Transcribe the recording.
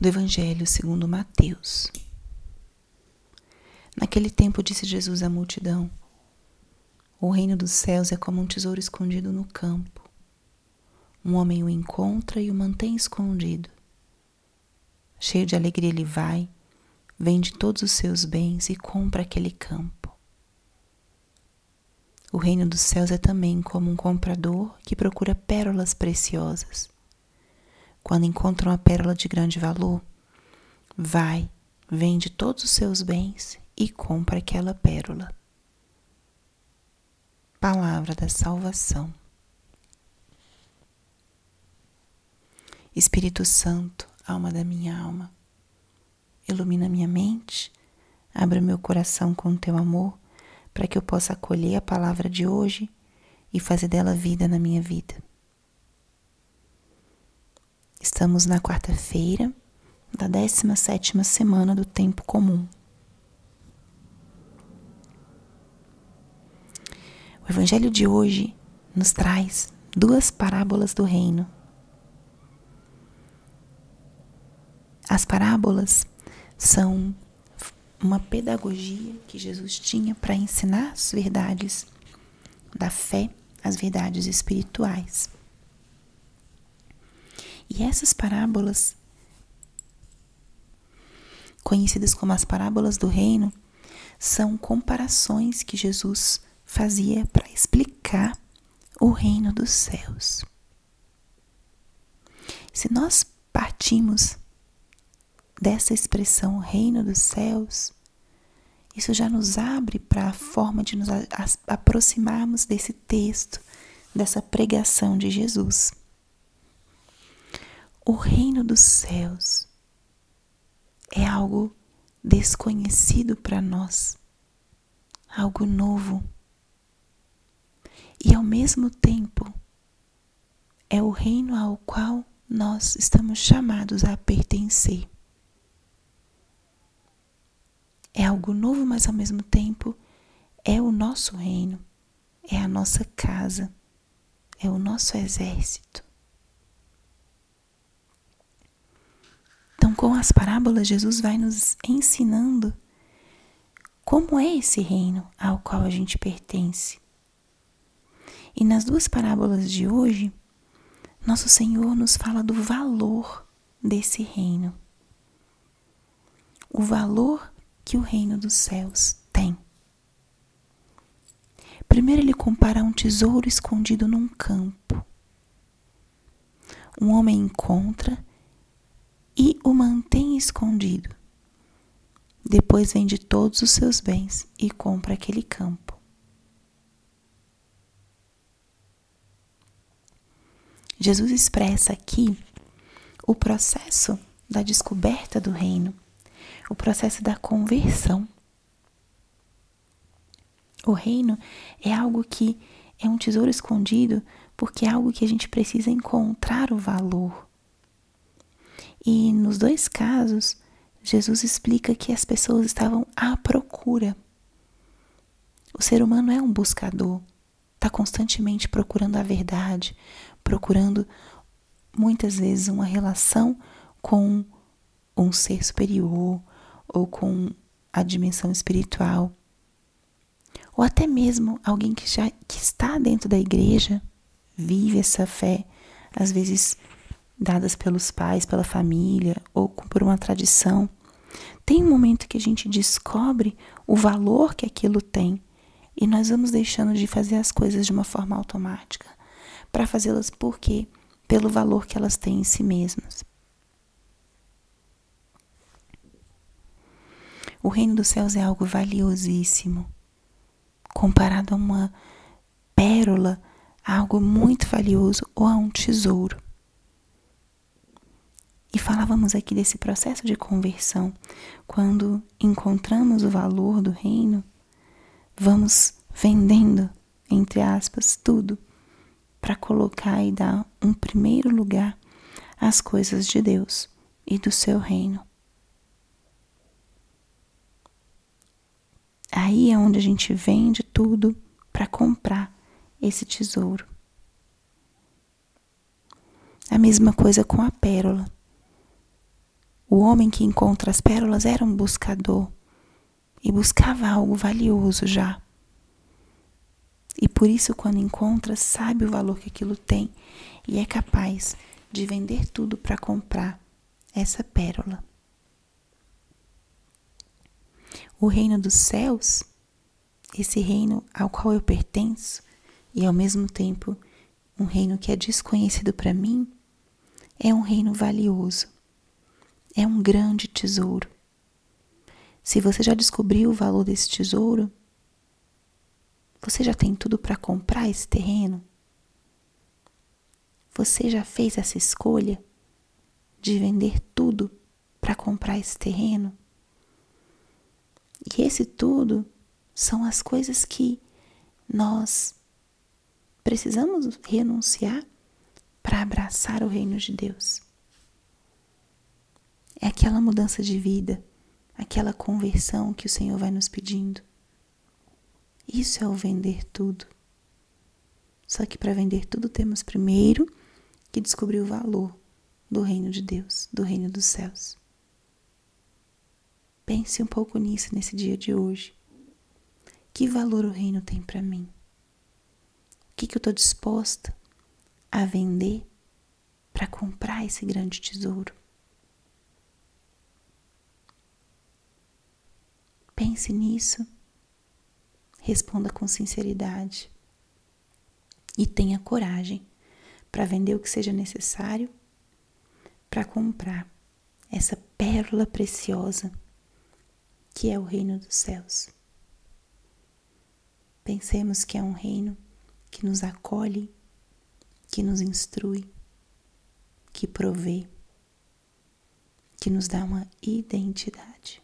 do Evangelho segundo Mateus. Naquele tempo disse Jesus à multidão: O reino dos céus é como um tesouro escondido no campo. Um homem o encontra e o mantém escondido. Cheio de alegria, ele vai, vende todos os seus bens e compra aquele campo. O reino dos céus é também como um comprador que procura pérolas preciosas. Quando encontra uma pérola de grande valor, vai, vende todos os seus bens e compra aquela pérola. Palavra da salvação. Espírito Santo, alma da minha alma, ilumina minha mente, abra meu coração com teu amor para que eu possa acolher a palavra de hoje e fazer dela vida na minha vida. Estamos na quarta-feira da 17 semana do tempo comum. O evangelho de hoje nos traz duas parábolas do reino. As parábolas são uma pedagogia que Jesus tinha para ensinar as verdades da fé, as verdades espirituais. E essas parábolas, conhecidas como as parábolas do reino, são comparações que Jesus fazia para explicar o reino dos céus. Se nós partimos dessa expressão reino dos céus, isso já nos abre para a forma de nos aproximarmos desse texto, dessa pregação de Jesus. O reino dos céus é algo desconhecido para nós, algo novo. E ao mesmo tempo, é o reino ao qual nós estamos chamados a pertencer. É algo novo, mas ao mesmo tempo é o nosso reino, é a nossa casa, é o nosso exército. Com as parábolas, Jesus vai nos ensinando como é esse reino ao qual a gente pertence. E nas duas parábolas de hoje, nosso Senhor nos fala do valor desse reino. O valor que o reino dos céus tem. Primeiro, ele compara um tesouro escondido num campo. Um homem encontra e o mantém escondido. Depois vende todos os seus bens e compra aquele campo. Jesus expressa aqui o processo da descoberta do reino o processo da conversão. O reino é algo que é um tesouro escondido porque é algo que a gente precisa encontrar o valor. E nos dois casos, Jesus explica que as pessoas estavam à procura. O ser humano é um buscador, está constantemente procurando a verdade, procurando muitas vezes uma relação com um ser superior, ou com a dimensão espiritual, ou até mesmo alguém que já que está dentro da igreja, vive essa fé, às vezes dadas pelos pais, pela família ou por uma tradição. Tem um momento que a gente descobre o valor que aquilo tem e nós vamos deixando de fazer as coisas de uma forma automática para fazê-las porque pelo valor que elas têm em si mesmas. O reino dos céus é algo valiosíssimo. Comparado a uma pérola, a algo muito valioso ou a um tesouro. E falávamos aqui desse processo de conversão. Quando encontramos o valor do reino, vamos vendendo, entre aspas, tudo para colocar e dar um primeiro lugar às coisas de Deus e do seu reino. Aí é onde a gente vende tudo para comprar esse tesouro. A mesma coisa com a pérola. O homem que encontra as pérolas era um buscador e buscava algo valioso já. E por isso, quando encontra, sabe o valor que aquilo tem e é capaz de vender tudo para comprar essa pérola. O reino dos céus, esse reino ao qual eu pertenço e ao mesmo tempo um reino que é desconhecido para mim, é um reino valioso. É um grande tesouro. Se você já descobriu o valor desse tesouro, você já tem tudo para comprar esse terreno? Você já fez essa escolha de vender tudo para comprar esse terreno? E esse tudo são as coisas que nós precisamos renunciar para abraçar o reino de Deus. É aquela mudança de vida aquela conversão que o Senhor vai nos pedindo. Isso é o vender tudo. Só que para vender tudo temos primeiro que descobrir o valor do reino de Deus, do reino dos céus. Pense um pouco nisso nesse dia de hoje. Que valor o reino tem para mim? O que, que eu estou disposta a vender para comprar esse grande tesouro? Pense nisso. Responda com sinceridade. E tenha coragem para vender o que seja necessário para comprar essa pérola preciosa que é o reino dos céus. Pensemos que é um reino que nos acolhe, que nos instrui, que provê, que nos dá uma identidade.